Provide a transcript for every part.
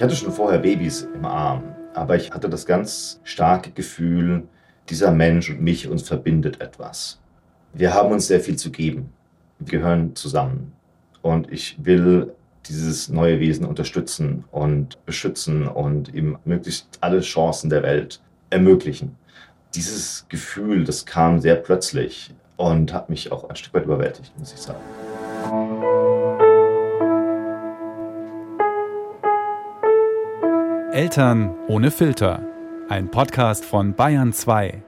Ich hatte schon vorher Babys im Arm, aber ich hatte das ganz starke Gefühl, dieser Mensch und mich, uns verbindet etwas. Wir haben uns sehr viel zu geben. Wir gehören zusammen. Und ich will dieses neue Wesen unterstützen und beschützen und ihm möglichst alle Chancen der Welt ermöglichen. Dieses Gefühl, das kam sehr plötzlich und hat mich auch ein Stück weit überwältigt, muss ich sagen. Eltern ohne Filter. Ein Podcast von Bayern 2.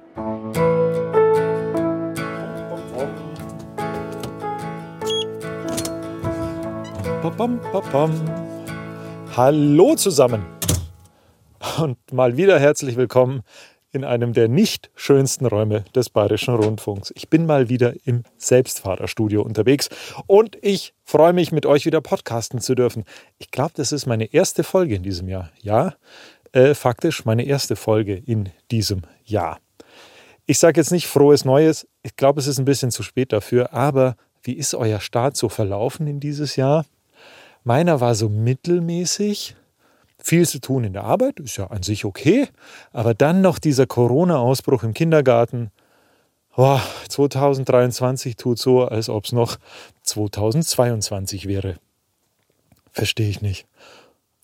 Hallo zusammen und mal wieder herzlich willkommen in einem der nicht schönsten Räume des Bayerischen Rundfunks. Ich bin mal wieder im Selbstfahrerstudio unterwegs und ich freue mich, mit euch wieder podcasten zu dürfen. Ich glaube, das ist meine erste Folge in diesem Jahr. Ja, äh, faktisch meine erste Folge in diesem Jahr. Ich sage jetzt nicht frohes Neues. Ich glaube, es ist ein bisschen zu spät dafür. Aber wie ist euer Start so verlaufen in dieses Jahr? Meiner war so mittelmäßig viel zu tun in der Arbeit, ist ja an sich okay, aber dann noch dieser Corona-Ausbruch im Kindergarten. Oh, 2023 tut so, als ob es noch 2022 wäre. Verstehe ich nicht.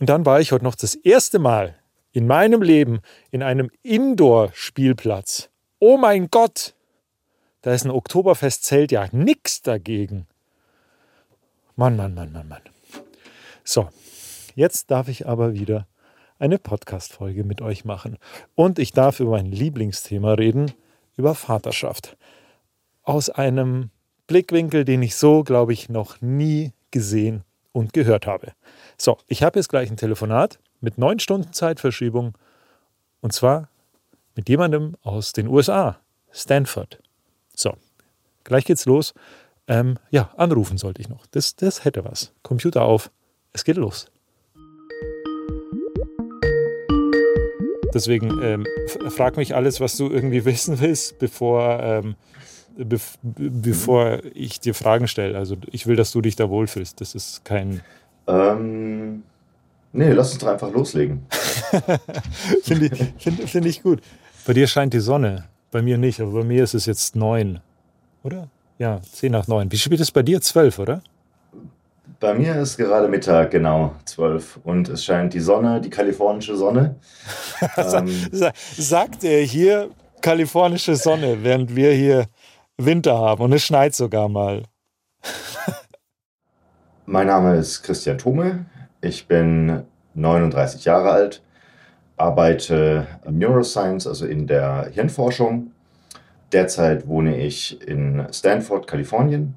Und dann war ich heute noch das erste Mal in meinem Leben in einem Indoor-Spielplatz. Oh mein Gott! Da ist ein Oktoberfestzelt ja nix dagegen. Mann, Mann, Mann, Mann, Mann. So, Jetzt darf ich aber wieder eine Podcast-Folge mit euch machen. Und ich darf über mein Lieblingsthema reden, über Vaterschaft. Aus einem Blickwinkel, den ich so, glaube ich, noch nie gesehen und gehört habe. So, ich habe jetzt gleich ein Telefonat mit neun Stunden Zeitverschiebung. Und zwar mit jemandem aus den USA, Stanford. So, gleich geht's los. Ähm, ja, anrufen sollte ich noch. Das, das hätte was. Computer auf. Es geht los. Deswegen ähm, frag mich alles, was du irgendwie wissen willst, bevor, ähm, be bevor ich dir Fragen stelle. Also ich will, dass du dich da wohlfühlst. Das ist kein. Ähm, nee, lass uns doch einfach loslegen. Finde ich, find, find ich gut. Bei dir scheint die Sonne, bei mir nicht, aber bei mir ist es jetzt neun. Oder? Ja, zehn nach neun. Wie spät ist es bei dir? Zwölf, oder? Bei mir ist gerade Mittag, genau, zwölf. Und es scheint die Sonne, die kalifornische Sonne. ähm, Sagt er hier kalifornische Sonne, während wir hier Winter haben und es schneit sogar mal. mein Name ist Christian Thome. Ich bin 39 Jahre alt, arbeite im Neuroscience, also in der Hirnforschung. Derzeit wohne ich in Stanford, Kalifornien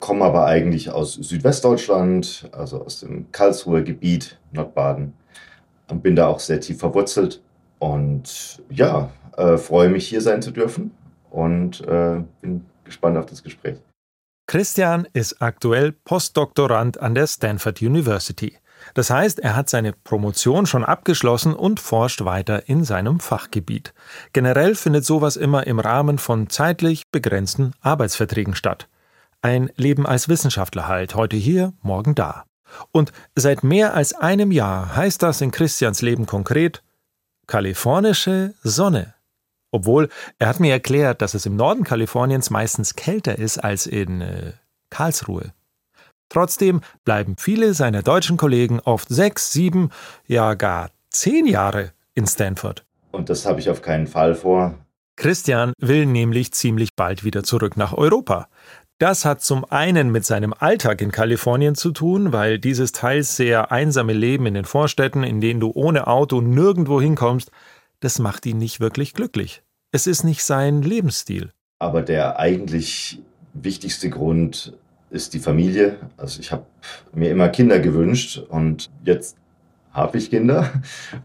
komme aber eigentlich aus Südwestdeutschland, also aus dem Karlsruher Gebiet, Nordbaden, und bin da auch sehr tief verwurzelt. Und ja, äh, freue mich hier sein zu dürfen und äh, bin gespannt auf das Gespräch. Christian ist aktuell Postdoktorand an der Stanford University. Das heißt, er hat seine Promotion schon abgeschlossen und forscht weiter in seinem Fachgebiet. Generell findet sowas immer im Rahmen von zeitlich begrenzten Arbeitsverträgen statt. Ein Leben als Wissenschaftler halt, heute hier, morgen da. Und seit mehr als einem Jahr heißt das in Christians Leben konkret kalifornische Sonne. Obwohl, er hat mir erklärt, dass es im Norden Kaliforniens meistens kälter ist als in äh, Karlsruhe. Trotzdem bleiben viele seiner deutschen Kollegen oft sechs, sieben, ja gar zehn Jahre in Stanford. Und das habe ich auf keinen Fall vor. Christian will nämlich ziemlich bald wieder zurück nach Europa. Das hat zum einen mit seinem Alltag in Kalifornien zu tun, weil dieses teils sehr einsame Leben in den Vorstädten, in denen du ohne Auto nirgendwo hinkommst, das macht ihn nicht wirklich glücklich. Es ist nicht sein Lebensstil. Aber der eigentlich wichtigste Grund ist die Familie. Also ich habe mir immer Kinder gewünscht und jetzt habe ich Kinder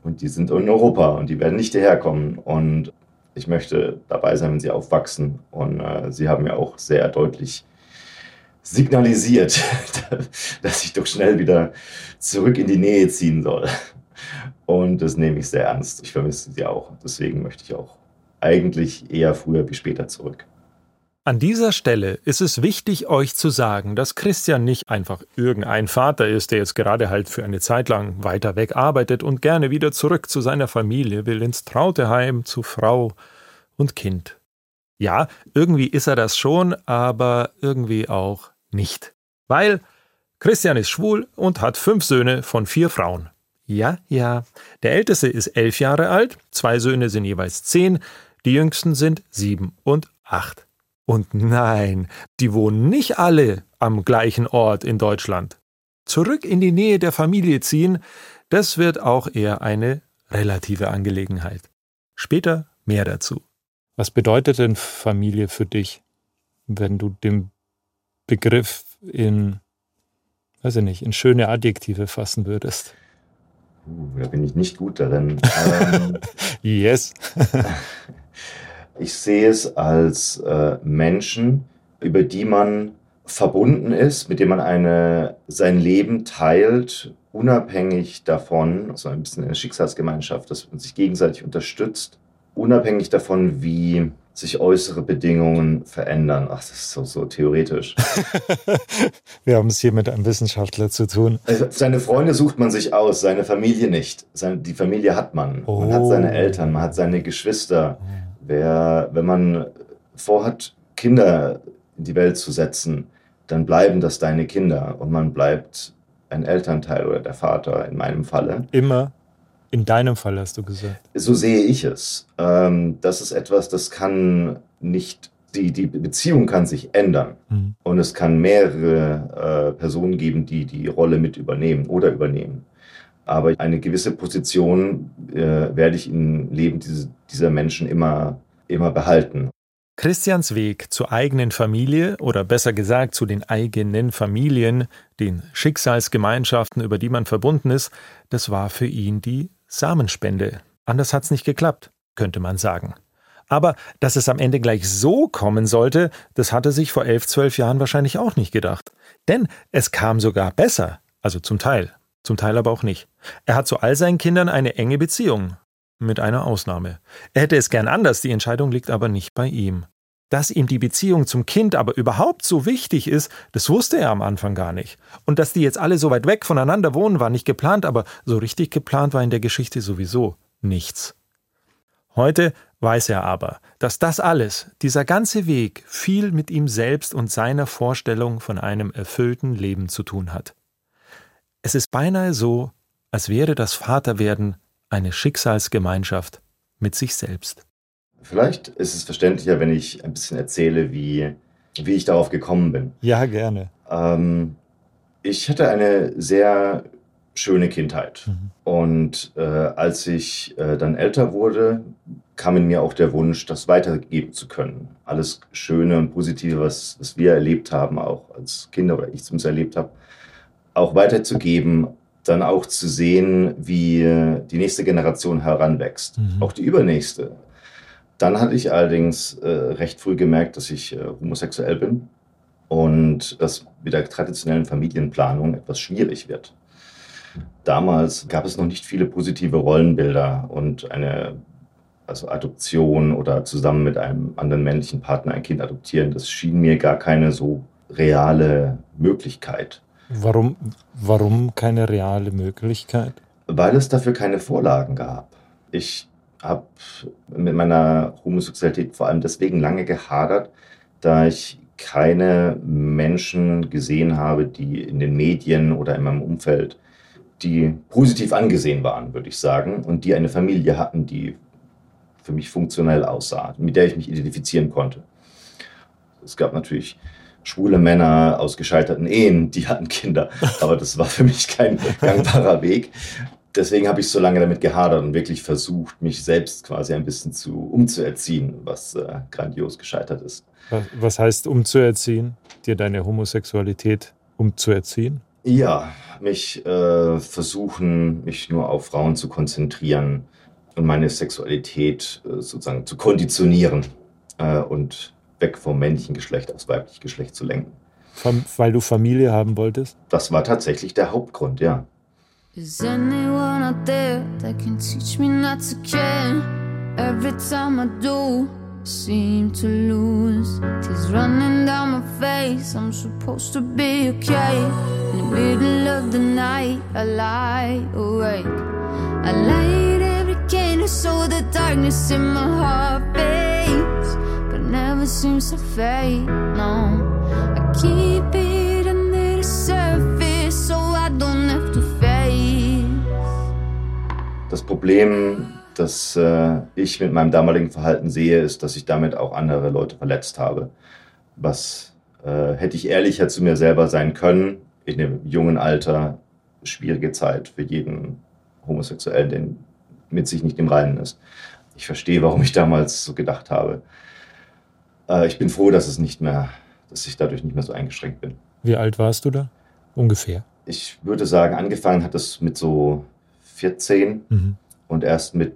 und die sind in Europa und die werden nicht hierher kommen. Und ich möchte dabei sein, wenn sie aufwachsen. Und äh, sie haben mir auch sehr deutlich signalisiert, dass ich doch schnell wieder zurück in die Nähe ziehen soll. Und das nehme ich sehr ernst. Ich vermisse sie auch. Deswegen möchte ich auch eigentlich eher früher wie später zurück. An dieser Stelle ist es wichtig, euch zu sagen, dass Christian nicht einfach irgendein Vater ist, der jetzt gerade halt für eine Zeit lang weiter weg arbeitet und gerne wieder zurück zu seiner Familie will, ins Trauteheim, zu Frau und Kind. Ja, irgendwie ist er das schon, aber irgendwie auch nicht. Weil Christian ist schwul und hat fünf Söhne von vier Frauen. Ja, ja. Der älteste ist elf Jahre alt, zwei Söhne sind jeweils zehn, die jüngsten sind sieben und acht. Und nein, die wohnen nicht alle am gleichen Ort in Deutschland. Zurück in die Nähe der Familie ziehen, das wird auch eher eine relative Angelegenheit. Später mehr dazu. Was bedeutet denn Familie für dich, wenn du den Begriff in, weiß ich nicht, in schöne Adjektive fassen würdest? Uh, da bin ich nicht gut darin. Ähm, yes. Ich sehe es als äh, Menschen, über die man verbunden ist, mit denen man eine, sein Leben teilt, unabhängig davon, also ein bisschen eine Schicksalsgemeinschaft, dass man sich gegenseitig unterstützt, unabhängig davon, wie sich äußere Bedingungen verändern. Ach, das ist so, so theoretisch. Wir haben es hier mit einem Wissenschaftler zu tun. Also, seine Freunde sucht man sich aus, seine Familie nicht. Seine, die Familie hat man. Oh. Man hat seine Eltern, man hat seine Geschwister. Wer, wenn man vorhat, Kinder in die Welt zu setzen, dann bleiben das deine Kinder und man bleibt ein Elternteil oder der Vater in meinem Falle. Immer in deinem Fall hast du gesagt. So sehe ich es. Ähm, das ist etwas, das kann nicht, die, die Beziehung kann sich ändern. Mhm. Und es kann mehrere äh, Personen geben, die die Rolle mit übernehmen oder übernehmen. Aber eine gewisse Position äh, werde ich im Leben diese, dieser Menschen immer, immer behalten. Christians Weg zur eigenen Familie oder besser gesagt zu den eigenen Familien, den Schicksalsgemeinschaften, über die man verbunden ist, das war für ihn die Samenspende. Anders hat's nicht geklappt, könnte man sagen. Aber dass es am Ende gleich so kommen sollte, das hatte sich vor elf, zwölf Jahren wahrscheinlich auch nicht gedacht. Denn es kam sogar besser, also zum Teil zum Teil aber auch nicht. Er hat zu all seinen Kindern eine enge Beziehung, mit einer Ausnahme. Er hätte es gern anders, die Entscheidung liegt aber nicht bei ihm. Dass ihm die Beziehung zum Kind aber überhaupt so wichtig ist, das wusste er am Anfang gar nicht. Und dass die jetzt alle so weit weg voneinander wohnen, war nicht geplant, aber so richtig geplant war in der Geschichte sowieso nichts. Heute weiß er aber, dass das alles, dieser ganze Weg, viel mit ihm selbst und seiner Vorstellung von einem erfüllten Leben zu tun hat. Es ist beinahe so, als wäre das Vaterwerden eine Schicksalsgemeinschaft mit sich selbst. Vielleicht ist es verständlicher, wenn ich ein bisschen erzähle, wie, wie ich darauf gekommen bin. Ja, gerne. Ähm, ich hatte eine sehr schöne Kindheit. Mhm. Und äh, als ich äh, dann älter wurde, kam in mir auch der Wunsch, das weitergeben zu können. Alles Schöne und Positive, was, was wir erlebt haben, auch als Kinder oder ich zumindest erlebt habe, auch weiterzugeben, dann auch zu sehen, wie die nächste Generation heranwächst, mhm. auch die übernächste. Dann hatte ich allerdings äh, recht früh gemerkt, dass ich äh, homosexuell bin und dass mit der traditionellen Familienplanung etwas schwierig wird. Damals gab es noch nicht viele positive Rollenbilder und eine also Adoption oder zusammen mit einem anderen männlichen Partner ein Kind adoptieren, das schien mir gar keine so reale Möglichkeit. Warum, warum keine reale Möglichkeit? Weil es dafür keine Vorlagen gab. Ich habe mit meiner Homosexualität vor allem deswegen lange gehadert, da ich keine Menschen gesehen habe, die in den Medien oder in meinem Umfeld, die positiv angesehen waren, würde ich sagen, und die eine Familie hatten, die für mich funktionell aussah, mit der ich mich identifizieren konnte. Es gab natürlich schwule Männer aus gescheiterten Ehen, die hatten Kinder. Aber das war für mich kein gangbarer Weg. Deswegen habe ich so lange damit gehadert und wirklich versucht, mich selbst quasi ein bisschen zu umzuerziehen, was äh, grandios gescheitert ist. Was heißt umzuerziehen? Dir deine Homosexualität umzuerziehen? Ja, mich äh, versuchen, mich nur auf Frauen zu konzentrieren und meine Sexualität äh, sozusagen zu konditionieren äh, und weg vom männlichen Geschlecht aufs weibliche Geschlecht zu lenken. Weil du Familie haben wolltest? Das war tatsächlich der Hauptgrund, ja. Is anyone out there that can teach me not to care? Every time I do, seem to lose. Tears running down my face. I'm supposed to be okay. In the middle of the night, I lie awake. I light every candle so the darkness in my heart fades, never seems to fade. No, I keep it under the surface so I don't have to face. Das Problem das äh, ich mit meinem damaligen Verhalten sehe, ist, dass ich damit auch andere Leute verletzt habe. Was äh, hätte ich ehrlicher zu mir selber sein können, in dem jungen Alter, schwierige Zeit für jeden Homosexuellen, der mit sich nicht im Reinen ist. Ich verstehe, warum ich damals so gedacht habe. Äh, ich bin froh, dass es nicht mehr, dass ich dadurch nicht mehr so eingeschränkt bin. Wie alt warst du da? Ungefähr. Ich würde sagen, angefangen hat es mit so 14 mhm. und erst mit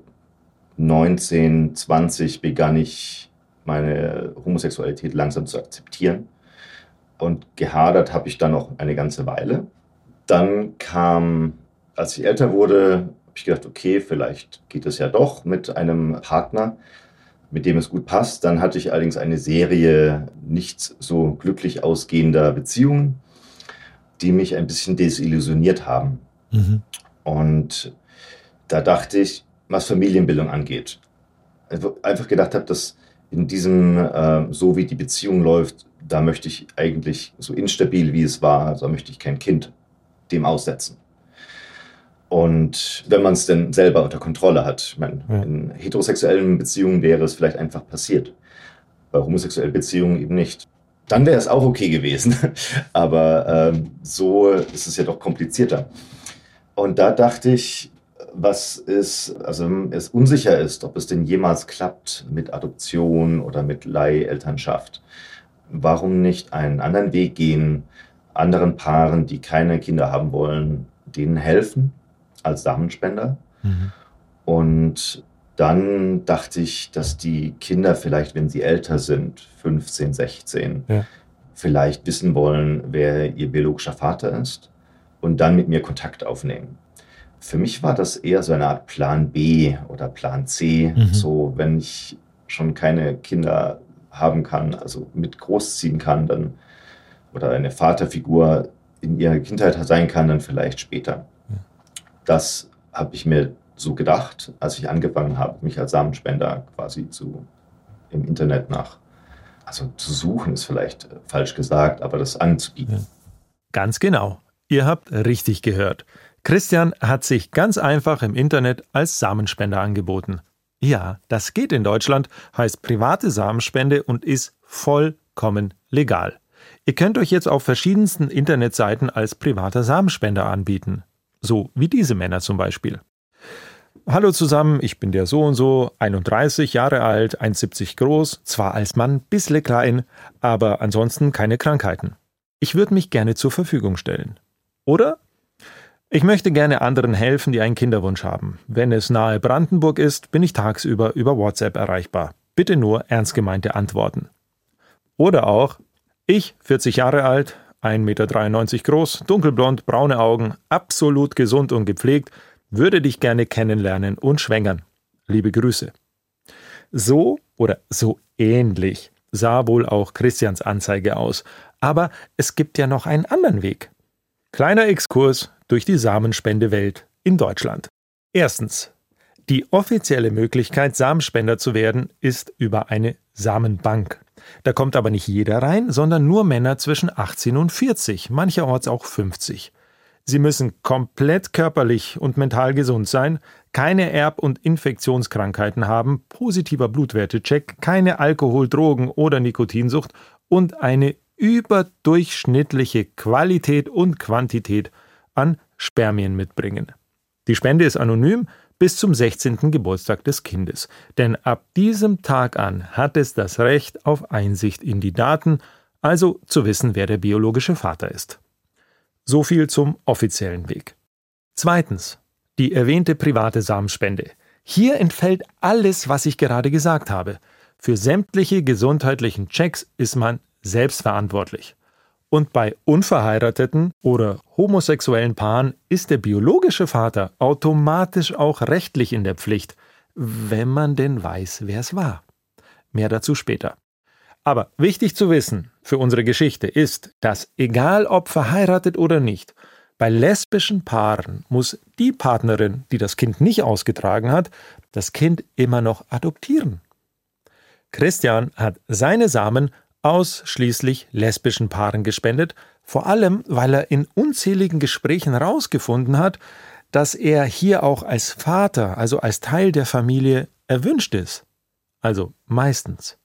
19, 20 begann ich meine Homosexualität langsam zu akzeptieren. Und gehadert habe ich dann noch eine ganze Weile. Dann kam, als ich älter wurde, habe ich gedacht, okay, vielleicht geht es ja doch mit einem Partner, mit dem es gut passt. Dann hatte ich allerdings eine Serie nicht so glücklich ausgehender Beziehungen, die mich ein bisschen desillusioniert haben. Mhm. Und da dachte ich, was Familienbildung angeht. Also einfach gedacht habe, dass in diesem, äh, so wie die Beziehung läuft, da möchte ich eigentlich so instabil wie es war, da möchte ich kein Kind dem aussetzen. Und wenn man es denn selber unter Kontrolle hat, ich meine, ja. in heterosexuellen Beziehungen wäre es vielleicht einfach passiert, bei homosexuellen Beziehungen eben nicht. Dann wäre es auch okay gewesen, aber ähm, so ist es ja doch komplizierter. Und da dachte ich, was ist, also es unsicher ist, ob es denn jemals klappt mit Adoption oder mit Leihelternschaft. Warum nicht einen anderen Weg gehen, anderen Paaren, die keine Kinder haben wollen, denen helfen als Samenspender? Mhm. Und dann dachte ich, dass die Kinder vielleicht, wenn sie älter sind, 15, 16, ja. vielleicht wissen wollen, wer ihr biologischer Vater ist und dann mit mir Kontakt aufnehmen. Für mich war das eher so eine Art Plan B oder Plan C. Mhm. So, wenn ich schon keine Kinder haben kann, also mit großziehen kann, dann oder eine Vaterfigur in ihrer Kindheit sein kann, dann vielleicht später. Das habe ich mir so gedacht, als ich angefangen habe, mich als Samenspender quasi zu im Internet nach, also zu suchen ist vielleicht falsch gesagt, aber das anzubieten. Ganz genau. Ihr habt richtig gehört. Christian hat sich ganz einfach im Internet als Samenspender angeboten. Ja, das geht in Deutschland, heißt private Samenspende und ist vollkommen legal. Ihr könnt euch jetzt auf verschiedensten Internetseiten als privater Samenspender anbieten. So wie diese Männer zum Beispiel. Hallo zusammen, ich bin der so und so, 31 Jahre alt, 1,70 groß, zwar als Mann bissle klein, aber ansonsten keine Krankheiten. Ich würde mich gerne zur Verfügung stellen. Oder ich möchte gerne anderen helfen, die einen Kinderwunsch haben. Wenn es nahe Brandenburg ist, bin ich tagsüber über WhatsApp erreichbar. Bitte nur ernst gemeinte Antworten. Oder auch, ich, 40 Jahre alt, 1,93 Meter groß, dunkelblond, braune Augen, absolut gesund und gepflegt, würde dich gerne kennenlernen und schwängern. Liebe Grüße. So oder so ähnlich sah wohl auch Christians Anzeige aus. Aber es gibt ja noch einen anderen Weg. Kleiner Exkurs durch die Samenspendewelt in Deutschland. Erstens. Die offizielle Möglichkeit, Samenspender zu werden, ist über eine Samenbank. Da kommt aber nicht jeder rein, sondern nur Männer zwischen 18 und 40, mancherorts auch 50. Sie müssen komplett körperlich und mental gesund sein, keine Erb- und Infektionskrankheiten haben, positiver Blutwertecheck, keine Alkohol-, Drogen- oder Nikotinsucht und eine überdurchschnittliche Qualität und Quantität an Spermien mitbringen. Die Spende ist anonym bis zum 16. Geburtstag des Kindes, denn ab diesem Tag an hat es das Recht auf Einsicht in die Daten, also zu wissen, wer der biologische Vater ist. So viel zum offiziellen Weg. Zweitens. Die erwähnte private Samenspende. Hier entfällt alles, was ich gerade gesagt habe. Für sämtliche gesundheitlichen Checks ist man selbstverantwortlich. Und bei unverheirateten oder homosexuellen Paaren ist der biologische Vater automatisch auch rechtlich in der Pflicht, wenn man denn weiß, wer es war. Mehr dazu später. Aber wichtig zu wissen für unsere Geschichte ist, dass egal ob verheiratet oder nicht, bei lesbischen Paaren muss die Partnerin, die das Kind nicht ausgetragen hat, das Kind immer noch adoptieren. Christian hat seine Samen ausschließlich lesbischen Paaren gespendet, vor allem weil er in unzähligen Gesprächen herausgefunden hat, dass er hier auch als Vater, also als Teil der Familie, erwünscht ist. Also meistens.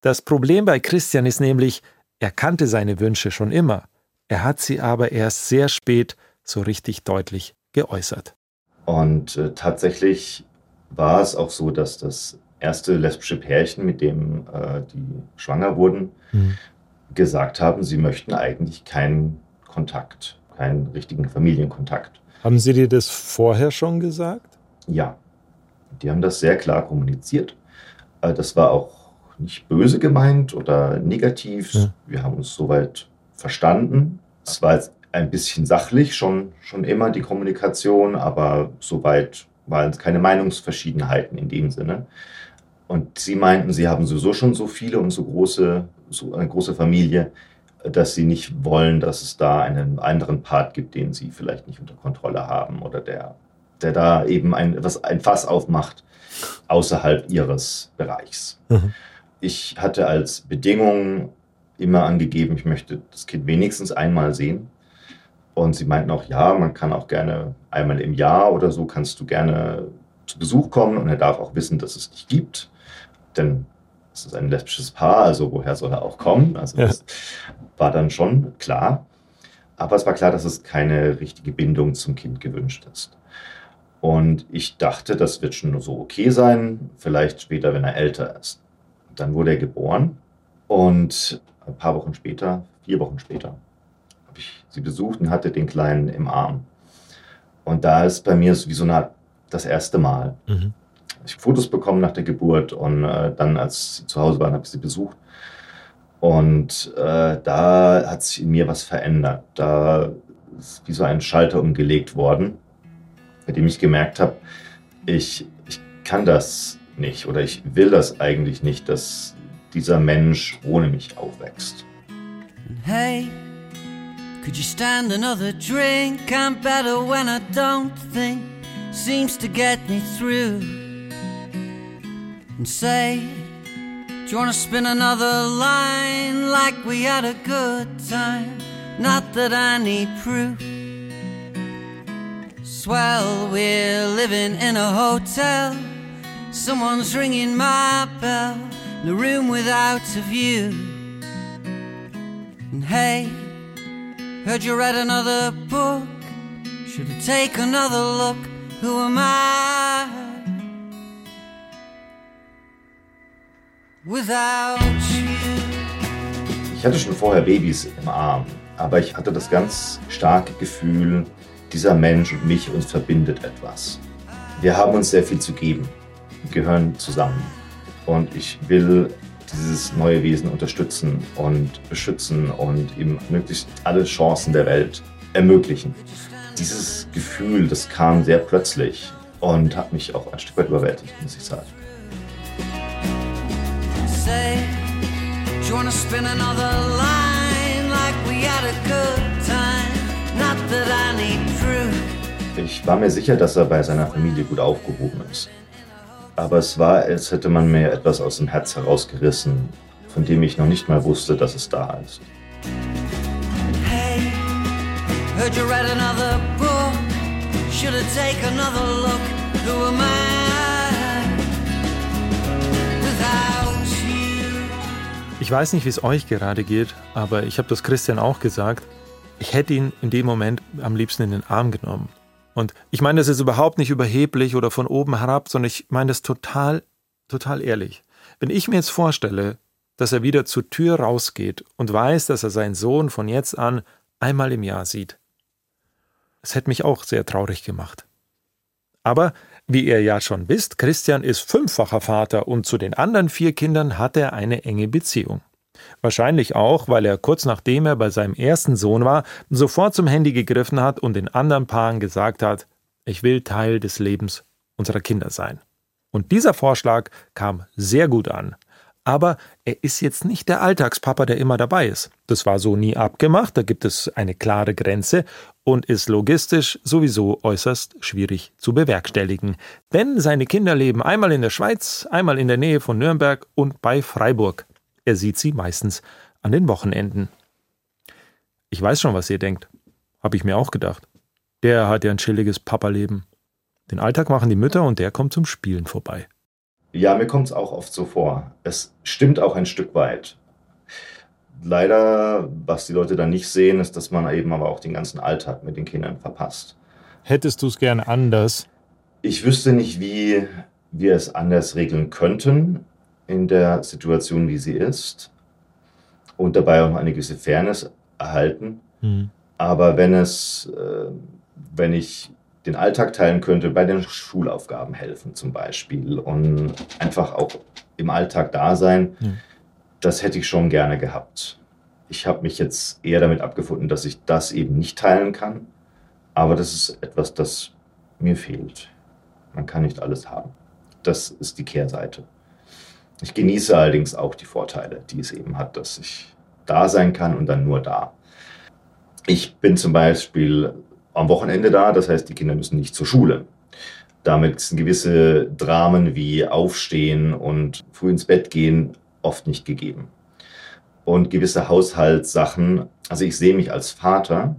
Das Problem bei Christian ist nämlich, er kannte seine Wünsche schon immer, er hat sie aber erst sehr spät so richtig deutlich geäußert. Und äh, tatsächlich war es auch so, dass das erste lesbische Pärchen, mit dem äh, die schwanger wurden, mhm. gesagt haben, sie möchten eigentlich keinen Kontakt, keinen richtigen Familienkontakt. Haben Sie dir das vorher schon gesagt? Ja, die haben das sehr klar kommuniziert. Äh, das war auch nicht böse gemeint oder negativ. Ja. Wir haben uns soweit verstanden. Es war jetzt ein bisschen sachlich schon, schon immer die Kommunikation, aber soweit waren es keine Meinungsverschiedenheiten in dem Sinne. Und sie meinten, sie haben sowieso schon so viele und so große, so eine große Familie, dass sie nicht wollen, dass es da einen anderen Part gibt, den sie vielleicht nicht unter Kontrolle haben oder der, der da eben ein, was, ein Fass aufmacht außerhalb ihres Bereichs. Mhm. Ich hatte als Bedingung immer angegeben, ich möchte das Kind wenigstens einmal sehen. Und sie meinten auch, ja, man kann auch gerne einmal im Jahr oder so, kannst du gerne zu Besuch kommen und er darf auch wissen, dass es dich gibt. Denn es ist ein lesbisches Paar, also woher soll er auch kommen? Also ja. das war dann schon klar. Aber es war klar, dass es keine richtige Bindung zum Kind gewünscht ist. Und ich dachte, das wird schon so okay sein, vielleicht später, wenn er älter ist. Dann wurde er geboren und ein paar Wochen später, vier Wochen später, habe ich sie besucht und hatte den Kleinen im Arm. Und da ist bei mir so wie so eine das erste Mal. Mhm. Ich habe Fotos bekommen nach der Geburt und äh, dann, als sie zu Hause waren, habe ich sie besucht. Und äh, da hat sich in mir was verändert. Da ist wie so ein Schalter umgelegt worden bei dem ich gemerkt habe, ich, ich kann das nicht oder ich will das eigentlich nicht, dass dieser Mensch ohne mich aufwächst. Hey, could you stand another drink? I'm better when I don't think. Seems to get me through. And say, do you wanna spin another line like we had a good time? Not that I need proof. Swell, we're living in a hotel. Someone's ringing my bell in a room without a view. And hey, heard you read another book. Should I take another look? Who am I? Ich hatte schon vorher Babys im Arm, aber ich hatte das ganz starke Gefühl, dieser Mensch und mich, uns verbindet etwas. Wir haben uns sehr viel zu geben, gehören zusammen. Und ich will dieses neue Wesen unterstützen und beschützen und ihm möglichst alle Chancen der Welt ermöglichen. Dieses Gefühl, das kam sehr plötzlich und hat mich auch ein Stück weit überwältigt, muss ich sagen. Say, do you wanna spin another line like we had a good time? Ich war mir sicher, dass er bei seiner Familie gut aufgehoben ist. Aber es war, als hätte man mir etwas aus dem Herz herausgerissen, von dem ich noch nicht mal wusste, dass es da ist. Hey, heard you read another book. Should I take another look? Who am I? Ich weiß nicht, wie es euch gerade geht, aber ich habe das Christian auch gesagt. Ich hätte ihn in dem Moment am liebsten in den Arm genommen. Und ich meine das ist überhaupt nicht überheblich oder von oben herab, sondern ich meine das total, total ehrlich. Wenn ich mir jetzt vorstelle, dass er wieder zur Tür rausgeht und weiß, dass er seinen Sohn von jetzt an einmal im Jahr sieht, es hätte mich auch sehr traurig gemacht. Aber wie ihr ja schon wisst, Christian ist fünffacher Vater und zu den anderen vier Kindern hat er eine enge Beziehung. Wahrscheinlich auch, weil er kurz nachdem er bei seinem ersten Sohn war, sofort zum Handy gegriffen hat und den anderen Paaren gesagt hat, ich will Teil des Lebens unserer Kinder sein. Und dieser Vorschlag kam sehr gut an. Aber er ist jetzt nicht der Alltagspapa, der immer dabei ist. Das war so nie abgemacht, da gibt es eine klare Grenze und ist logistisch sowieso äußerst schwierig zu bewerkstelligen. Denn seine Kinder leben einmal in der Schweiz, einmal in der Nähe von Nürnberg und bei Freiburg. Er sieht sie meistens an den Wochenenden. Ich weiß schon, was ihr denkt. Hab ich mir auch gedacht. Der hat ja ein chilliges Papa-Leben. Den Alltag machen die Mütter und der kommt zum Spielen vorbei. Ja, mir kommt es auch oft so vor. Es stimmt auch ein Stück weit. Leider, was die Leute dann nicht sehen, ist, dass man eben aber auch den ganzen Alltag mit den Kindern verpasst. Hättest du es gern anders? Ich wüsste nicht, wie wir es anders regeln könnten in der Situation, wie sie ist. Und dabei auch eine gewisse Fairness erhalten. Hm. Aber wenn es, äh, wenn ich den Alltag teilen könnte, bei den Schulaufgaben helfen zum Beispiel und einfach auch im Alltag da sein, Mhm. das hätte ich schon gerne gehabt. Ich habe mich jetzt eher damit abgefunden, dass ich das eben nicht teilen kann, aber das ist etwas, das mir fehlt. Man kann nicht alles haben. Das ist die Kehrseite. Ich genieße allerdings auch die Vorteile, die es eben hat, dass ich da sein kann und dann nur da. Ich bin zum Beispiel am Wochenende da, das heißt, die Kinder müssen nicht zur Schule. Damit sind gewisse Dramen wie Aufstehen und früh ins Bett gehen oft nicht gegeben. Und gewisse Haushaltssachen, also ich sehe mich als Vater,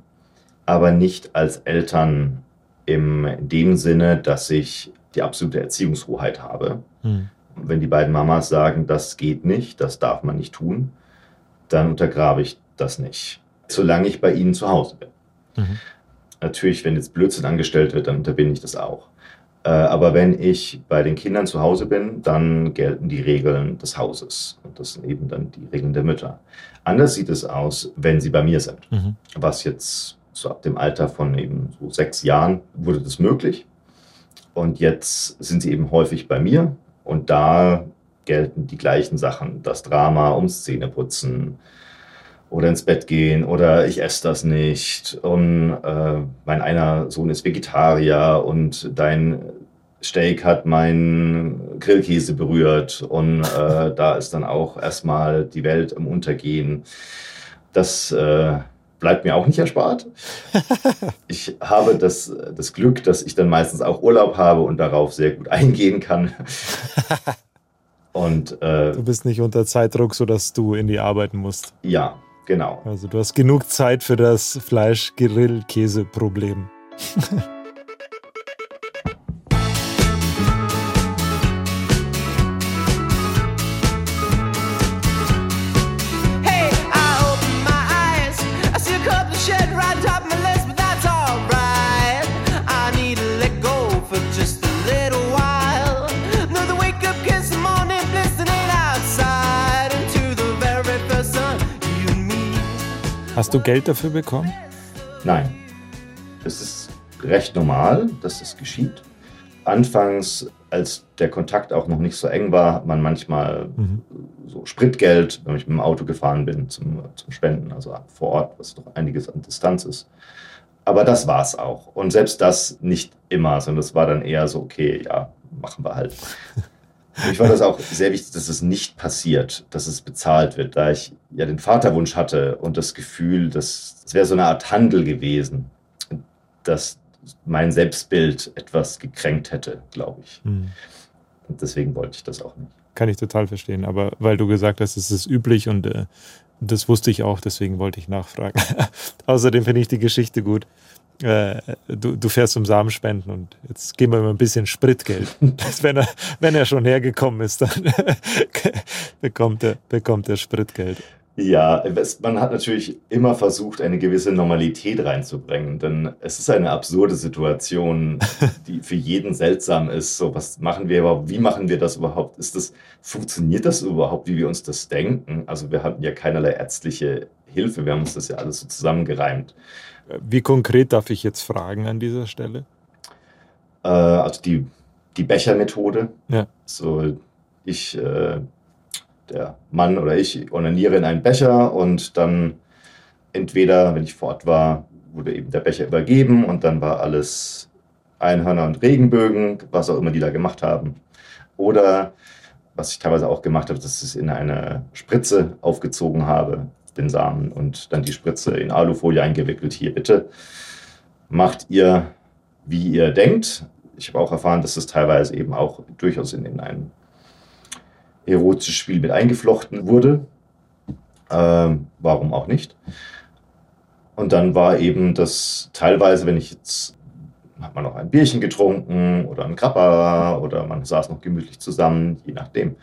aber nicht als Eltern im, in dem Sinne, dass ich die absolute Erziehungshoheit habe. Hm. Wenn die beiden Mamas sagen, das geht nicht, das darf man nicht tun, dann untergrabe ich das nicht, solange ich bei ihnen zu Hause bin. Mhm. Natürlich, wenn jetzt Blödsinn angestellt wird, dann unterbinde ich das auch. Äh, aber wenn ich bei den Kindern zu Hause bin, dann gelten die Regeln des Hauses. Und das sind eben dann die Regeln der Mütter. Anders sieht es aus, wenn sie bei mir sind. Mhm. Was jetzt so ab dem Alter von eben so sechs Jahren wurde das möglich. Und jetzt sind sie eben häufig bei mir. Und da gelten die gleichen Sachen. Das Drama ums Zähneputzen, oder ins Bett gehen oder ich esse das nicht und äh, mein einer Sohn ist Vegetarier und dein Steak hat meinen Grillkäse berührt und äh, da ist dann auch erstmal die Welt im Untergehen. Das äh, bleibt mir auch nicht erspart. Ich habe das, das Glück, dass ich dann meistens auch Urlaub habe und darauf sehr gut eingehen kann. Und äh, Du bist nicht unter Zeitdruck, sodass du in die arbeiten musst. ja, genau. Also du hast genug Zeit für das Fleisch-Grill-Käse-Problem. Hast du Geld dafür bekommen? Nein. Es ist recht normal, dass das geschieht. Anfangs, als der Kontakt auch noch nicht so eng war, hat man manchmal Mhm. so Spritgeld, wenn ich mit dem Auto gefahren bin, zum, zum Spenden, also vor Ort, was doch einiges an Distanz ist. Aber das war es auch. Und selbst das nicht immer, sondern das war dann eher so, okay, ja, machen wir halt. Ich fand das auch sehr wichtig, dass es nicht passiert, dass es bezahlt wird, da ich ja den Vaterwunsch hatte und das Gefühl, dass es wäre so eine Art Handel gewesen, dass mein Selbstbild etwas gekränkt hätte, glaube ich. Hm. Und deswegen wollte ich das auch nicht. Kann ich total verstehen. Aber weil du gesagt hast, es ist üblich und äh, das wusste ich auch, deswegen wollte ich nachfragen. Außerdem finde ich die Geschichte gut. Äh, du, du fährst zum Samenspenden und jetzt geben wir ihm ein bisschen Spritgeld. Wenn, er, wenn er schon hergekommen ist, dann bekommt, er, bekommt er Spritgeld. Ja, es, man hat natürlich immer versucht, eine gewisse Normalität reinzubringen, denn es ist eine absurde Situation, die für jeden seltsam ist. So, was machen wir überhaupt? Wie machen wir das überhaupt? Ist das, funktioniert das überhaupt, wie wir uns das denken? Also wir hatten ja keinerlei ärztliche Hilfe, wir haben uns das ja alles so zusammengereimt. Wie konkret darf ich jetzt fragen an dieser Stelle? Äh, also die, die Bechermethode. Ja. So, ich, äh, der Mann oder ich onaniere in einen Becher und dann entweder, wenn ich vor Ort war, wurde eben der Becher übergeben und dann war alles Einhörner und Regenbögen, was auch immer die da gemacht haben. Oder was ich teilweise auch gemacht habe, dass ich es in eine Spritze aufgezogen habe, den Samen, und dann die Spritze in Alufolie eingewickelt. Hier bitte, macht ihr, wie ihr denkt. Ich habe auch erfahren, dass es teilweise eben auch durchaus in, in ein erotisches Spiel mit eingeflochten wurde. Ähm, warum auch nicht? Und dann war eben das teilweise, wenn ich jetzt, hat man noch ein Bierchen getrunken oder ein Krapper oder man saß noch gemütlich zusammen, je nachdem,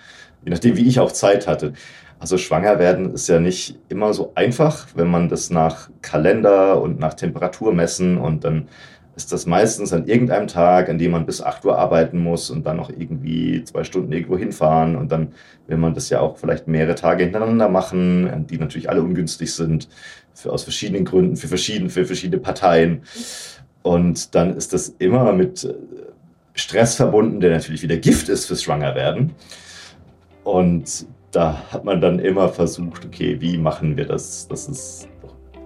je nachdem, wie ich auch Zeit hatte. Also schwanger werden ist ja nicht immer so einfach, wenn man das nach Kalender und nach Temperatur messen und dann ist das meistens an irgendeinem Tag, an dem man bis 8 Uhr arbeiten muss und dann noch irgendwie zwei Stunden irgendwo hinfahren. Und dann will man das ja auch vielleicht mehrere Tage hintereinander machen, die natürlich alle ungünstig sind, für, aus verschiedenen Gründen, für verschiedene, für verschiedene Parteien. Und dann ist das immer mit äh, Stress verbunden, der natürlich wieder Gift ist fürs Schwangerwerden. Und da hat man dann immer versucht, okay, wie machen wir das, dass es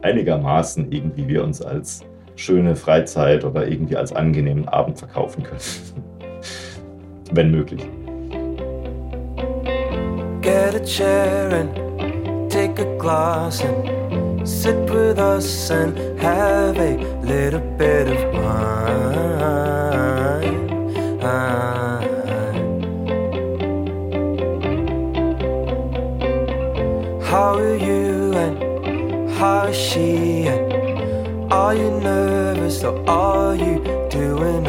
einigermaßen irgendwie wir uns als schöne Freizeit oder irgendwie als angenehmen Abend verkaufen können. Wenn möglich. Get a chair and take a glass and sit with us and have a little bit of wine. How she are you nervous or are you doing?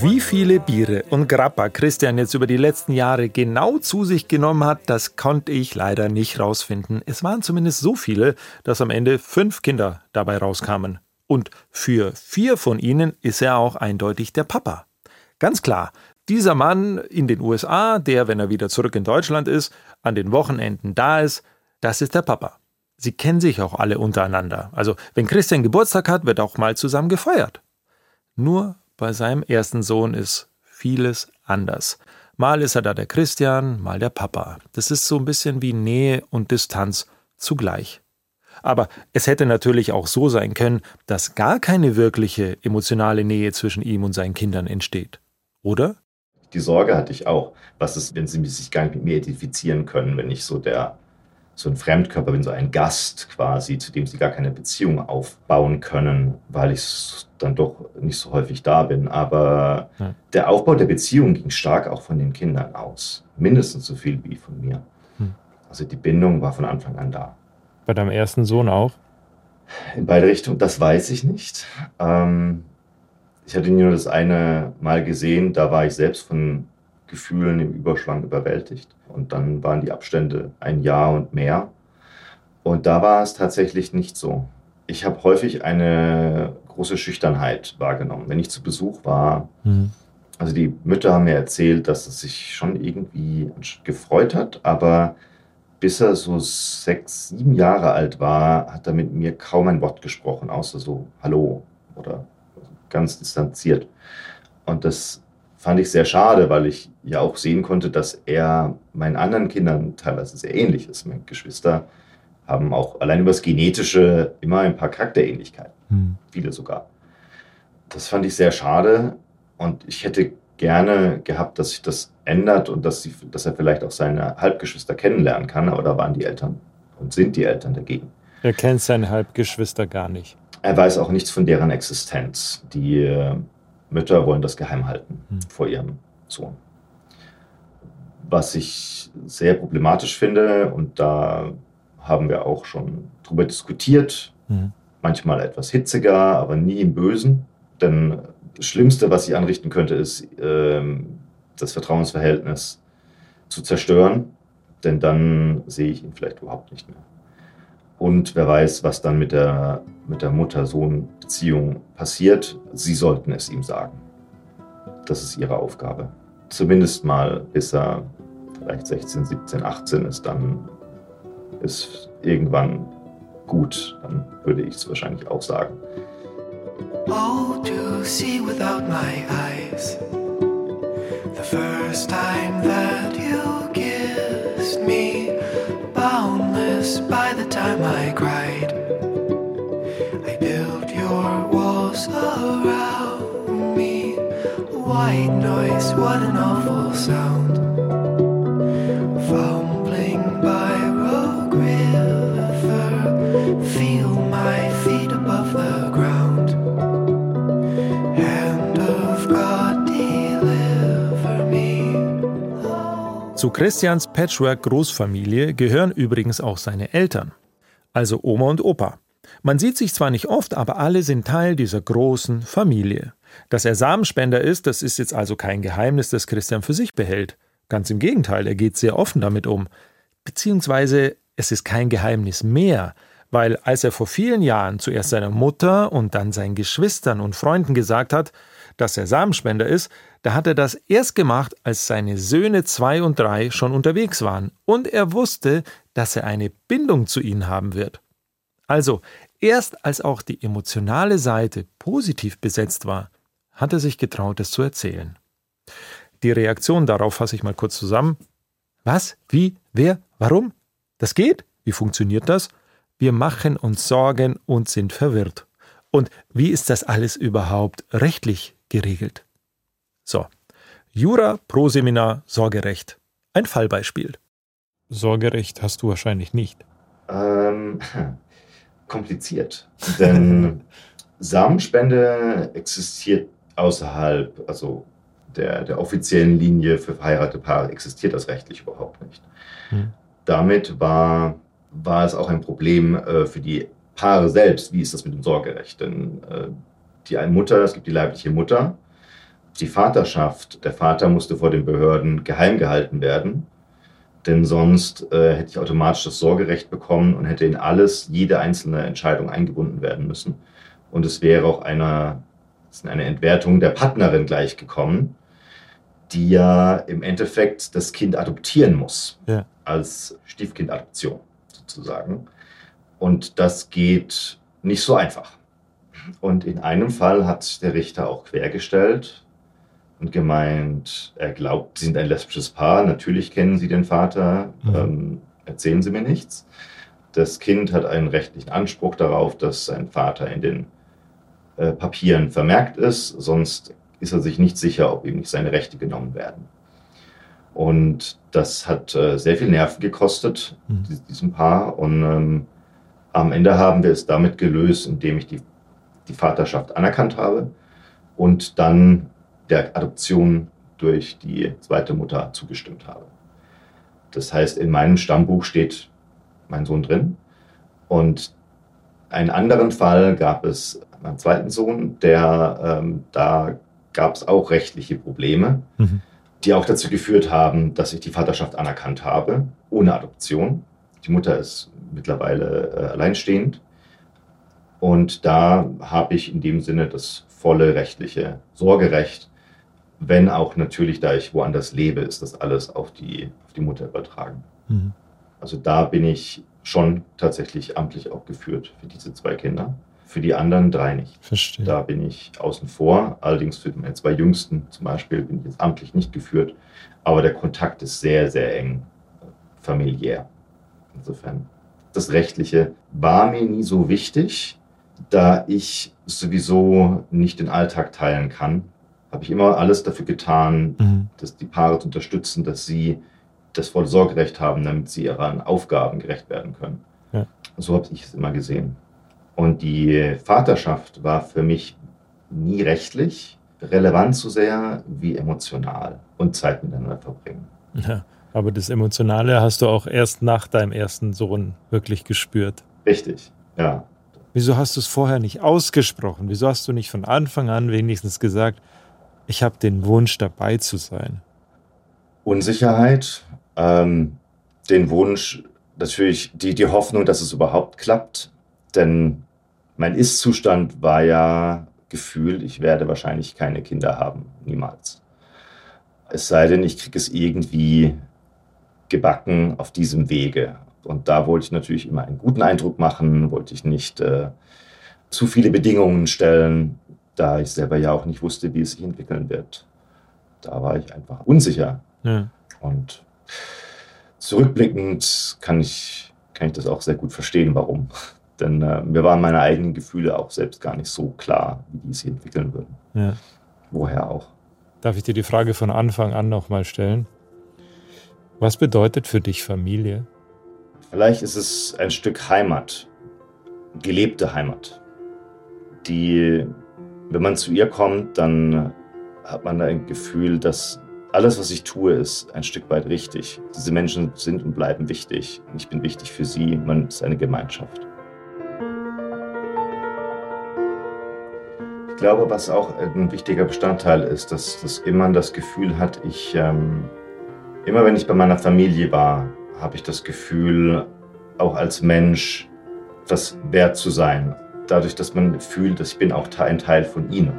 Wie viele Biere und Grappa Christian jetzt über die letzten Jahre genau zu sich genommen hat, das konnte ich leider nicht rausfinden. Es waren zumindest so viele, dass am Ende fünf Kinder dabei rauskamen. Und für vier von ihnen ist er auch eindeutig der Papa. Ganz klar, dieser Mann in den USA, der, wenn er wieder zurück in Deutschland ist, an den Wochenenden da ist, das ist der Papa. Sie kennen sich auch alle untereinander. Also, wenn Christian Geburtstag hat, wird auch mal zusammen gefeiert. Nur bei seinem ersten Sohn ist vieles anders. Mal ist er da der Christian, mal der Papa. Das ist so ein bisschen wie Nähe und Distanz zugleich. Aber es hätte natürlich auch so sein können, dass gar keine wirkliche emotionale Nähe zwischen ihm und seinen Kindern entsteht. Oder? Die Sorge hatte ich auch. Was ist, wenn sie sich gar nicht mit mir identifizieren können, wenn ich so der so ein Fremdkörper bin, so ein Gast quasi, zu dem sie gar keine Beziehung aufbauen können, weil ich dann doch nicht so häufig da bin. Aber Ja. der Aufbau der Beziehung ging stark auch von den Kindern aus. Mindestens so viel wie von mir. Hm. Also die Bindung war von Anfang an da. Bei deinem ersten Sohn auch? In beide Richtungen, das weiß ich nicht. Ähm, ich hatte nur das eine Mal gesehen, da war ich selbst von Gefühlen im Überschwang überwältigt. Und dann waren die Abstände ein Jahr und mehr. Und da war es tatsächlich nicht so. Ich habe häufig eine große Schüchternheit wahrgenommen. Wenn ich zu Besuch war, Mhm. also die Mütter haben mir erzählt, dass es sich schon irgendwie gefreut hat, aber bis er so sechs, sieben Jahre alt war, hat er mit mir kaum ein Wort gesprochen, außer so Hallo oder ganz distanziert. Und das fand ich sehr schade, weil ich ja auch sehen konnte, dass er meinen anderen Kindern teilweise sehr ähnlich ist. Meine Geschwister haben auch allein über das Genetische immer ein paar Charakterähnlichkeiten Mhm. viele sogar. Das fand ich sehr schade und ich hätte gerne gehabt, dass sich das ändert und dass, sie, dass er vielleicht auch seine Halbgeschwister kennenlernen kann, aber da waren die Eltern und sind die Eltern dagegen. Er kennt seine Halbgeschwister gar nicht. Er weiß auch nichts von deren Existenz. Die äh, Mütter wollen das geheim halten Hm. vor ihrem Sohn. Was ich sehr problematisch finde, und da haben wir auch schon drüber diskutiert, Mhm. manchmal etwas hitziger, aber nie im Bösen. Denn das Schlimmste, was ich anrichten könnte, ist, ähm, das Vertrauensverhältnis zu zerstören. Denn dann sehe ich ihn vielleicht überhaupt nicht mehr. Und wer weiß, was dann mit der, mit der Mutter-Sohn-Beziehung passiert. Sie sollten es ihm sagen. Das ist ihre Aufgabe. Zumindest mal, bis er vielleicht 16, 17, 18 ist, dann ist irgendwann gut. Dann würde ich es wahrscheinlich auch sagen. Oh, to see without my eyes. The first time that you kissed me, by the time I cried. I built your walls around me. White noise, what an awful sound. Zu Christians Patchwork-Großfamilie gehören übrigens auch seine Eltern, also Oma und Opa. Man sieht sich zwar nicht oft, aber alle sind Teil dieser großen Familie. Dass er Samenspender ist, das ist jetzt also kein Geheimnis, das Christian für sich behält. Ganz im Gegenteil, er geht sehr offen damit um. Beziehungsweise es ist kein Geheimnis mehr, weil als er vor vielen Jahren zuerst seiner Mutter und dann seinen Geschwistern und Freunden gesagt hat, dass er Samenspender ist, da hat er das erst gemacht, als seine Söhne zwei und drei schon unterwegs waren und er wusste, dass er eine Bindung zu ihnen haben wird. Also, erst als auch die emotionale Seite positiv besetzt war, hat er sich getraut, es zu erzählen. Die Reaktion darauf fasse ich mal kurz zusammen. Was? Wie? Wer? Warum? Das geht? Wie funktioniert das? Wir machen uns Sorgen und sind verwirrt. Und wie ist das alles überhaupt rechtlich geregelt? So, Jura pro Seminar Sorgerecht. Ein Fallbeispiel. Sorgerecht hast du wahrscheinlich nicht. Ähm, kompliziert. Denn Samenspende existiert außerhalb, also der, der offiziellen Linie für verheiratete Paare existiert das rechtlich überhaupt nicht. Hm. Damit war, war es auch ein Problem äh, für die Paare selbst. Wie ist das mit dem Sorgerecht? Denn äh, die eine Mutter, es gibt die leibliche Mutter, die Vaterschaft, der Vater musste vor den Behörden geheim gehalten werden, denn sonst äh, hätte ich automatisch das Sorgerecht bekommen und hätte in alles, jede einzelne Entscheidung eingebunden werden müssen. Und es wäre auch eine, eine Entwertung der Partnerin gleichgekommen, die ja im Endeffekt das Kind adoptieren muss, Ja. als Stiefkindadoption sozusagen. Und das geht nicht so einfach. Und in einem Fall hat der Richter auch quergestellt und gemeint, er glaubt, sie sind ein lesbisches Paar, natürlich kennen sie den Vater, Mhm. ähm, erzählen sie mir nichts. Das Kind hat einen rechtlichen Anspruch darauf, dass sein Vater in den äh, Papieren vermerkt ist, sonst ist er sich nicht sicher, ob ihm nicht seine Rechte genommen werden. Und das hat äh, sehr viel Nerven gekostet, Mhm. dies- diesem Paar. Und ähm, am Ende haben wir es damit gelöst, indem ich die, die Vaterschaft anerkannt habe und dann der Adoption durch die zweite Mutter zugestimmt habe. Das heißt, in meinem Stammbuch steht mein Sohn drin. Und einen anderen Fall gab es meinen zweiten Sohn, der ähm, da gab es auch rechtliche Probleme, Mhm. die auch dazu geführt haben, dass ich die Vaterschaft anerkannt habe, ohne Adoption. Die Mutter ist mittlerweile äh, alleinstehend. Und da habe ich in dem Sinne das volle rechtliche Sorgerecht, wenn auch natürlich, da ich woanders lebe, ist das alles auf die, auf die Mutter übertragen. Mhm. Also da bin ich schon tatsächlich amtlich auch geführt für diese zwei Kinder. Für die anderen drei nicht. Verstehe. Da bin ich außen vor. Allerdings für meine zwei Jüngsten zum Beispiel bin ich jetzt amtlich nicht geführt. Aber der Kontakt ist sehr, sehr eng äh, familiär. Insofern, das Rechtliche war mir nie so wichtig, da ich sowieso nicht den Alltag teilen kann. Habe ich immer alles dafür getan, Mhm. dass die Paare zu unterstützen, dass sie das volle Sorgerecht haben, damit sie ihren Aufgaben gerecht werden können. Ja. So habe ich es immer gesehen. Und die Vaterschaft war für mich nie rechtlich relevant so sehr wie emotional und Zeit miteinander verbringen. Ja. Aber das Emotionale hast du auch erst nach deinem ersten Sohn wirklich gespürt. Richtig, ja. Wieso hast du es vorher nicht ausgesprochen? Wieso hast du nicht von Anfang an wenigstens gesagt, ich habe den Wunsch dabei zu sein? Unsicherheit, ähm, den Wunsch, natürlich die, die Hoffnung, dass es überhaupt klappt. Denn mein Ist-Zustand war ja Gefühl, ich werde wahrscheinlich keine Kinder haben. Niemals. Es sei denn, ich kriege es irgendwie gebacken auf diesem Wege. Und da wollte ich natürlich immer einen guten Eindruck machen, wollte ich nicht äh, zu viele Bedingungen stellen, da ich selber ja auch nicht wusste, wie es sich entwickeln wird. Da war ich einfach unsicher. Ja. Und zurückblickend kann ich, kann ich das auch sehr gut verstehen, warum. Denn äh, mir waren meine eigenen Gefühle auch selbst gar nicht so klar, wie die sich entwickeln würden. Ja. Woher auch. Darf ich dir die Frage von Anfang an nochmal stellen? Was bedeutet für dich Familie? Vielleicht ist es ein Stück Heimat, gelebte Heimat, die, wenn man zu ihr kommt, dann hat man ein Gefühl, dass alles, was ich tue, ist ein Stück weit richtig. Diese Menschen sind und bleiben wichtig. Ich bin wichtig für sie. Man ist eine Gemeinschaft. Ich glaube, was auch ein wichtiger Bestandteil ist, dass, dass man das Gefühl hat, ich, ähm, immer wenn ich bei meiner Familie war, habe ich das Gefühl, auch als Mensch das wert zu sein. Dadurch, dass man fühlt, dass ich bin auch ein Teil von ihnen.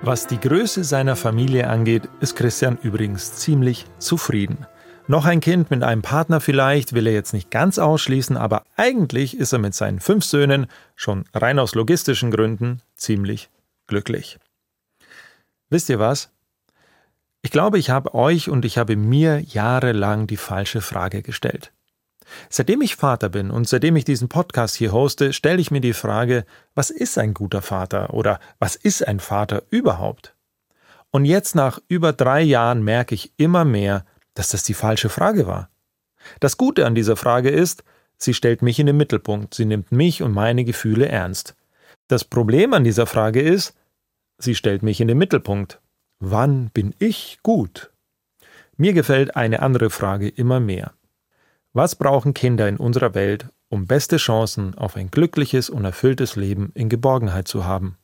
Was die Größe seiner Familie angeht, ist Christian übrigens ziemlich zufrieden. Noch ein Kind mit einem Partner vielleicht will er jetzt nicht ganz ausschließen, aber eigentlich ist er mit seinen fünf Söhnen schon rein aus logistischen Gründen ziemlich glücklich. Wisst ihr was? Ich glaube, ich habe euch und ich habe mir jahrelang die falsche Frage gestellt. Seitdem ich Vater bin und seitdem ich diesen Podcast hier hoste, stelle ich mir die Frage, was ist ein guter Vater oder was ist ein Vater überhaupt? Und jetzt nach über drei Jahren merke ich immer mehr, dass das die falsche Frage war. Das Gute an dieser Frage ist, sie stellt mich in den Mittelpunkt, sie nimmt mich und meine Gefühle ernst. Das Problem an dieser Frage ist, sie stellt mich in den Mittelpunkt. Wann bin ich gut? Mir gefällt eine andere Frage immer mehr. Was brauchen Kinder in unserer Welt, um beste Chancen auf ein glückliches und erfülltes Leben in Geborgenheit zu haben?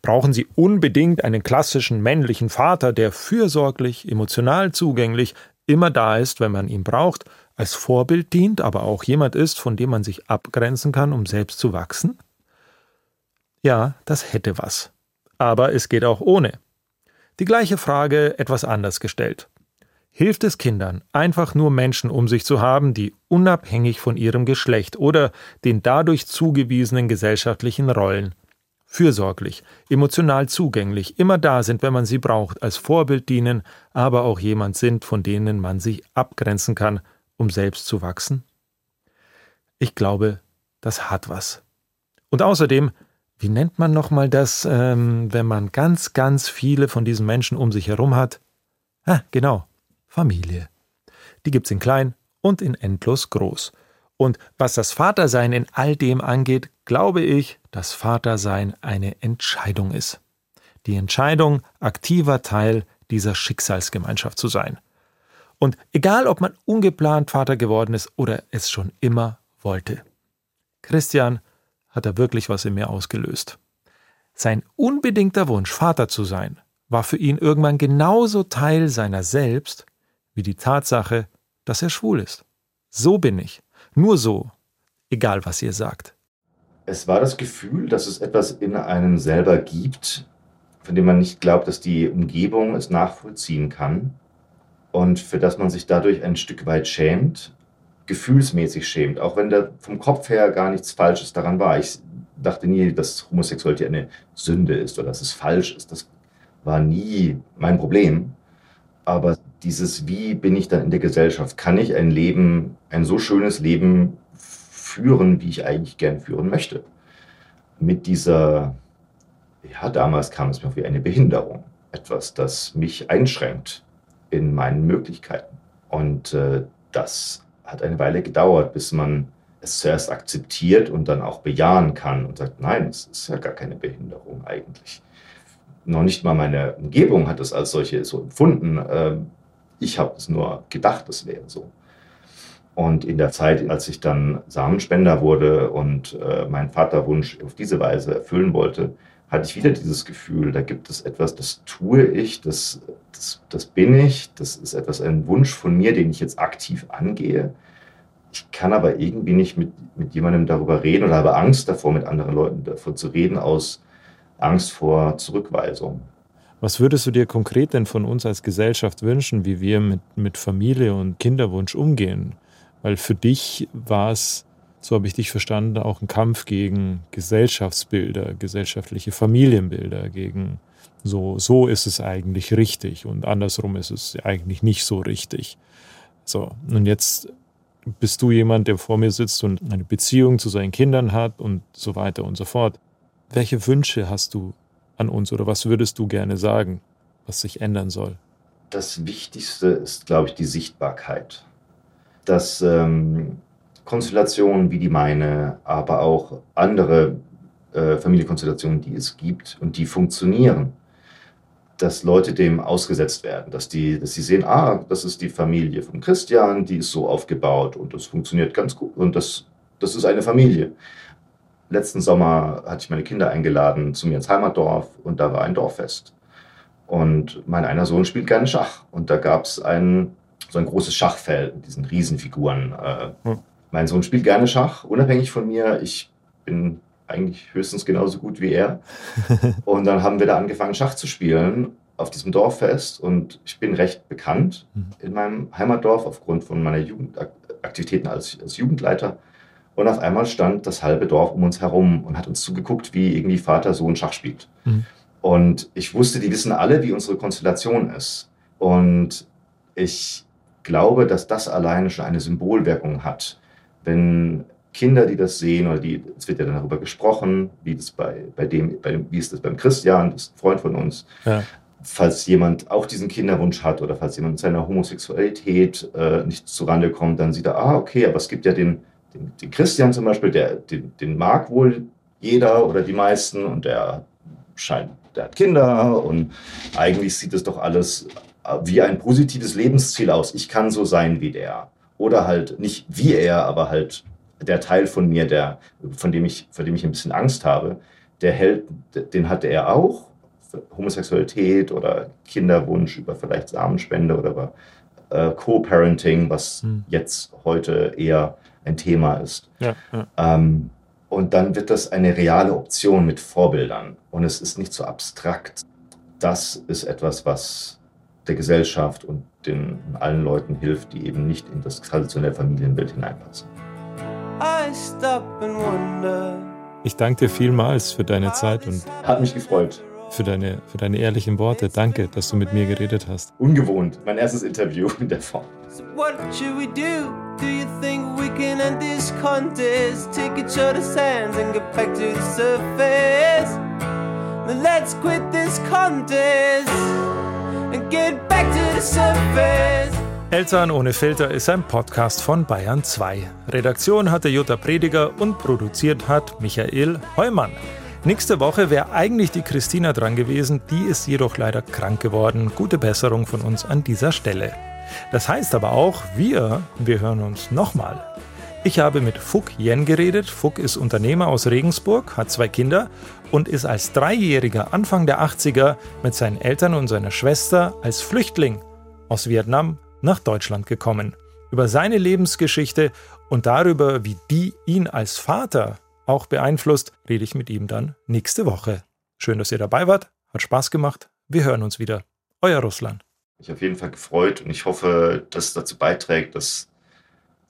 Brauchen Sie unbedingt einen klassischen männlichen Vater, der fürsorglich, emotional zugänglich, immer da ist, wenn man ihn braucht, als Vorbild dient, aber auch jemand ist, von dem man sich abgrenzen kann, um selbst zu wachsen? Ja, das hätte was. Aber es geht auch ohne. Die gleiche Frage etwas anders gestellt. Hilft es Kindern, einfach nur Menschen um sich zu haben, die unabhängig von ihrem Geschlecht oder den dadurch zugewiesenen gesellschaftlichen Rollen fürsorglich, emotional zugänglich, immer da sind, wenn man sie braucht, als Vorbild dienen, aber auch jemand sind, von denen man sich abgrenzen kann, um selbst zu wachsen? Ich glaube, das hat was. Und außerdem, wie nennt man nochmal das, ähm, wenn man ganz, ganz viele von diesen Menschen um sich herum hat? Ah, genau, Familie. Die gibt's in klein und in endlos groß. Und was das Vatersein in all dem angeht, glaube ich, dass Vatersein eine Entscheidung ist. Die Entscheidung, aktiver Teil dieser Schicksalsgemeinschaft zu sein. Und egal, ob man ungeplant Vater geworden ist oder es schon immer wollte. Christian hat da wirklich was in mir ausgelöst. Sein unbedingter Wunsch, Vater zu sein, war für ihn irgendwann genauso Teil seiner selbst wie die Tatsache, dass er schwul ist. So bin ich. Nur so, egal was ihr sagt. Es war das Gefühl, dass es etwas in einem selber gibt, von dem man nicht glaubt, dass die Umgebung es nachvollziehen kann und für das man sich dadurch ein Stück weit schämt, gefühlsmäßig schämt, auch wenn da vom Kopf her gar nichts Falsches daran war. Ich dachte nie, dass Homosexualität eine Sünde ist oder dass es falsch ist. Das war nie mein Problem. Aber dieses, wie bin ich dann in der Gesellschaft? Kann ich ein Leben, ein so schönes Leben führen, wie ich eigentlich gern führen möchte? Mit dieser, ja, damals kam es mir wie eine Behinderung. Etwas, das mich einschränkt in meinen Möglichkeiten. Und äh, das hat eine Weile gedauert, bis man es zuerst akzeptiert und dann auch bejahen kann und sagt, nein, es ist ja gar keine Behinderung eigentlich noch nicht mal meine Umgebung hat es als solche so empfunden. Ähm, ich habe es nur gedacht, es wäre so. Und in der Zeit, als ich dann Samenspender wurde und äh, meinen Vaterwunsch auf diese Weise erfüllen wollte, hatte ich wieder dieses Gefühl, da gibt es etwas, das tue ich, das, das, das bin ich, das ist etwas, ein Wunsch von mir, den ich jetzt aktiv angehe. Ich kann aber irgendwie nicht mit, mit jemandem darüber reden oder habe Angst davor, mit anderen Leuten davon zu reden, aus Angst vor Zurückweisung. Was würdest du dir konkret denn von uns als Gesellschaft wünschen, wie wir mit, mit Familie und Kinderwunsch umgehen? Weil für dich war es, so habe ich dich verstanden, auch ein Kampf gegen Gesellschaftsbilder, gesellschaftliche Familienbilder, gegen so, so ist es eigentlich richtig und andersrum ist es eigentlich nicht so richtig. So, und jetzt bist du jemand, der vor mir sitzt und eine Beziehung zu seinen Kindern hat und so weiter und so fort. Welche Wünsche hast du an uns oder was würdest du gerne sagen, was sich ändern soll? Das Wichtigste ist, glaube ich, die Sichtbarkeit. Dass ähm, Konstellationen wie die meine, aber auch andere äh, Familienkonstellationen, die es gibt und die funktionieren, dass Leute dem ausgesetzt werden, dass die, dass sie sehen, ah, das ist die Familie von Christian, die ist so aufgebaut und das funktioniert ganz gut und das, das ist eine Familie. Letzten Sommer hatte ich meine Kinder eingeladen zu mir ins Heimatdorf und da war ein Dorffest. Und mein einer Sohn spielt gerne Schach und da gab es ein, so ein großes Schachfeld mit diesen Riesenfiguren. Äh, hm. Mein Sohn spielt gerne Schach, unabhängig von mir. Ich bin eigentlich höchstens genauso gut wie er. Und dann haben wir da angefangen, Schach zu spielen auf diesem Dorffest. Und ich bin recht bekannt mhm. in meinem Heimatdorf aufgrund von meiner Jugendaktivitäten als, als Jugendleiter. Und auf einmal stand das halbe Dorf um uns herum und hat uns zugeguckt, wie irgendwie Vater Sohn Schach spielt. Mhm. Und ich wusste, die wissen alle, wie unsere Konstellation ist. Und ich glaube, dass das alleine schon eine Symbolwirkung hat. Wenn Kinder, die das sehen, oder die, es wird ja dann darüber gesprochen, wie, das bei, bei dem, bei dem, wie ist das beim Christian, das ist ein Freund von uns. Ja. Falls jemand auch diesen Kinderwunsch hat oder falls jemand mit seiner Homosexualität äh, nicht zurande kommt, dann sieht er, ah, okay, aber es gibt ja den, den, den Christian zum Beispiel, der, den, den mag wohl jeder oder die meisten und der scheint, der hat Kinder und eigentlich sieht es doch alles äh, wie ein positives Lebensziel aus. Ich kann so sein wie der. Oder halt nicht wie er, aber halt der Teil von mir, der, von, dem ich, vor dem ich ein bisschen Angst habe, der hält, den hatte er auch. Homosexualität oder Kinderwunsch über vielleicht Samenspende oder über äh, Co-Parenting, was hm. jetzt heute eher ein Thema ist. Ja, ja. Ähm, und dann wird das eine reale Option mit Vorbildern. Und es ist nicht so abstrakt. Das ist etwas, was der Gesellschaft und den allen Leuten hilft, die eben nicht in das traditionelle Familienbild hineinpassen. Ich danke dir vielmals für deine Zeit und hat mich gefreut. Für deine, für deine ehrlichen Worte. Danke, dass du mit mir geredet hast. Ungewohnt, mein erstes Interview in der Form. What should we do? Do you think we can end this contest? Take each other's hands and get back to the surface. Then let's quit this contest and get back to the surface. Eltern ohne Filter ist ein Podcast von Bayern 2. Redaktion hatte Jutta Prediger und produziert hat Michael Heumann. Nächste Woche wäre eigentlich die Christina dran gewesen, die ist jedoch leider krank geworden. Gute Besserung von uns an dieser Stelle. Das heißt aber auch, wir, wir hören uns nochmal. Ich habe mit Fuck Yen geredet. Fuck ist Unternehmer aus Regensburg, hat zwei Kinder und ist als Dreijähriger Anfang der 80er mit seinen Eltern und seiner Schwester als Flüchtling aus Vietnam nach Deutschland gekommen. Über seine Lebensgeschichte und darüber, wie die ihn als Vater auch beeinflusst, rede ich mit ihm dann nächste Woche. Schön, dass ihr dabei wart, hat Spaß gemacht. Wir hören uns wieder. Euer Russland. Ich auf jeden Fall gefreut und ich hoffe, dass es dazu beiträgt, dass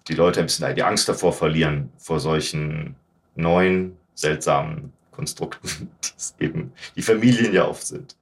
die Leute ein bisschen die Angst davor verlieren, vor solchen neuen, seltsamen Konstrukten, die eben die Familien ja oft sind.